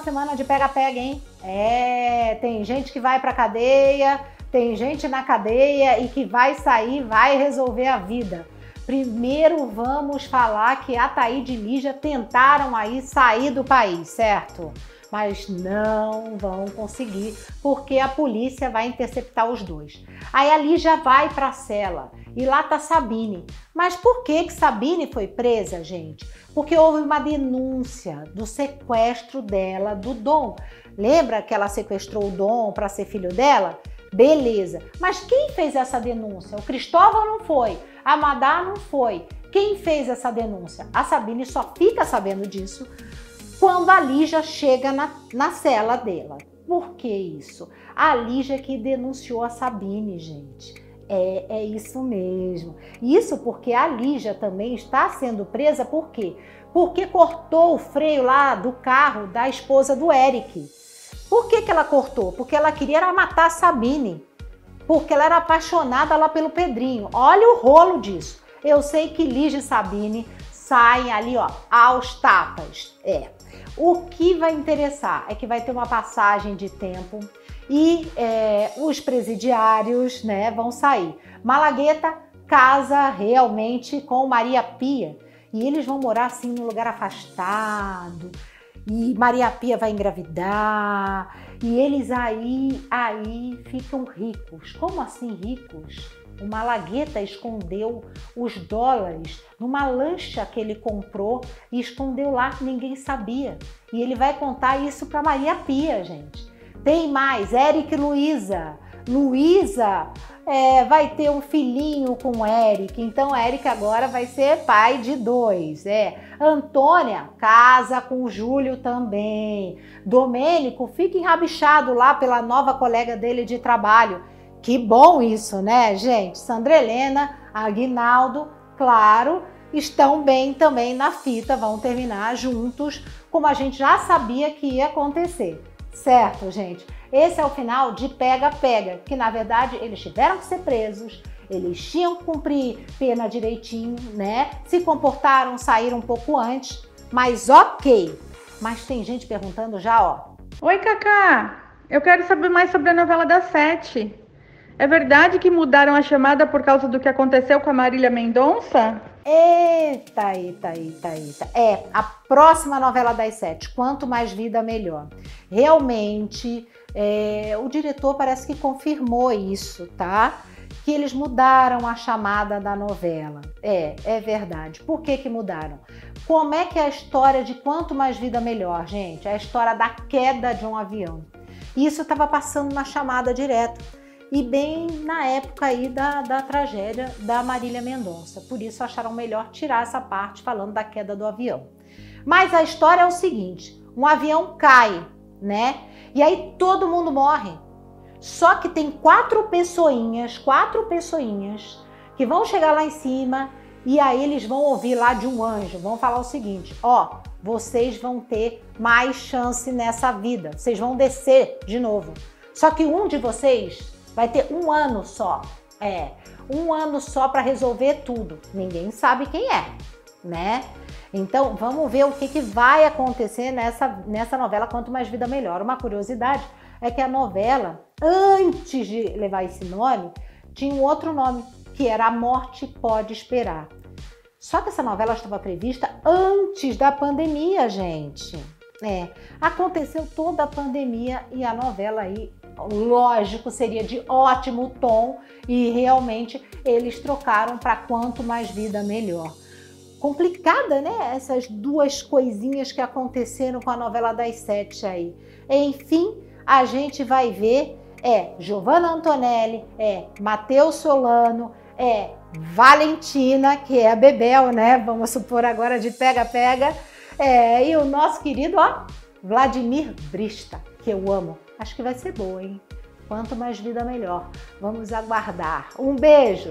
semana de pega-pega, hein? É, tem gente que vai pra cadeia, tem gente na cadeia e que vai sair, vai resolver a vida. Primeiro vamos falar que a Taíde e Lígia tentaram aí sair do país, certo? Mas não vão conseguir, porque a polícia vai interceptar os dois. Aí a Lígia vai para a cela e lá tá Sabine. Mas por que que Sabine foi presa, gente? Porque houve uma denúncia do sequestro dela do Dom. Lembra que ela sequestrou o Dom para ser filho dela? Beleza. Mas quem fez essa denúncia? O Cristóvão não foi. A Madá não foi. Quem fez essa denúncia? A Sabine só fica sabendo disso quando a Lígia chega na, na cela dela. Por que isso? A Lígia que denunciou a Sabine, gente. É, é isso mesmo. Isso porque a Lígia também está sendo presa por quê? Porque cortou o freio lá do carro da esposa do Eric. Por que, que ela cortou? Porque ela queria matar a Sabine porque ela era apaixonada lá pelo Pedrinho. Olha o rolo disso. Eu sei que Lígia e Sabine saem ali, ó, aos tapas. É. O que vai interessar é que vai ter uma passagem de tempo e é, os presidiários, né, vão sair. Malagueta casa realmente com Maria Pia e eles vão morar assim num lugar afastado e Maria Pia vai engravidar e eles aí aí ficam ricos. Como assim ricos? O Malagueta escondeu os dólares numa lancha que ele comprou e escondeu lá, ninguém sabia. E ele vai contar isso para Maria Pia, gente. Tem mais, Eric Luísa. Luísa é, vai ter um filhinho com o Eric, então Eric agora vai ser pai de dois. É. Antônia casa com o Júlio também. Domênico fica enrabixado lá pela nova colega dele de trabalho. Que bom isso, né, gente? Sandra Helena, Aguinaldo, claro, estão bem também na fita, vão terminar juntos, como a gente já sabia que ia acontecer. Certo, gente? Esse é o final de pega-pega, que na verdade eles tiveram que ser presos, eles tinham que cumprir pena direitinho, né? Se comportaram, saíram um pouco antes, mas ok. Mas tem gente perguntando já, ó. Oi, Cacá! Eu quero saber mais sobre a novela das sete. É verdade que mudaram a chamada por causa do que aconteceu com a Marília Mendonça? Eita, eita, eita, eita. É, a próxima novela das sete, Quanto Mais Vida Melhor. Realmente, é, o diretor parece que confirmou isso, tá? Que eles mudaram a chamada da novela. É, é verdade. Por que que mudaram? Como é que é a história de Quanto Mais Vida Melhor, gente? É a história da queda de um avião. Isso estava passando na chamada direto e bem na época aí da, da tragédia da Marília Mendonça. Por isso acharam melhor tirar essa parte falando da queda do avião. Mas a história é o seguinte: um avião cai, né? E aí todo mundo morre. Só que tem quatro pessoinhas, quatro pessoinhas que vão chegar lá em cima e aí eles vão ouvir lá de um anjo, vão falar o seguinte: ó, vocês vão ter mais chance nessa vida, vocês vão descer de novo. Só que um de vocês vai ter um ano só, é, um ano só para resolver tudo. Ninguém sabe quem é, né? Então, vamos ver o que, que vai acontecer nessa, nessa novela Quanto Mais Vida Melhor. Uma curiosidade é que a novela, antes de levar esse nome, tinha um outro nome, que era A Morte Pode Esperar. Só que essa novela estava prevista antes da pandemia, gente. É, aconteceu toda a pandemia e a novela aí, lógico, seria de ótimo tom e realmente eles trocaram para quanto mais vida melhor complicada, né? Essas duas coisinhas que aconteceram com a novela das sete aí. Enfim, a gente vai ver é Giovanna Antonelli, é Matheus Solano, é Valentina, que é a Bebel, né? Vamos supor agora de pega-pega. É, e o nosso querido, ó, Vladimir Brista, que eu amo. Acho que vai ser boa, hein? Quanto mais vida, melhor. Vamos aguardar. Um beijo!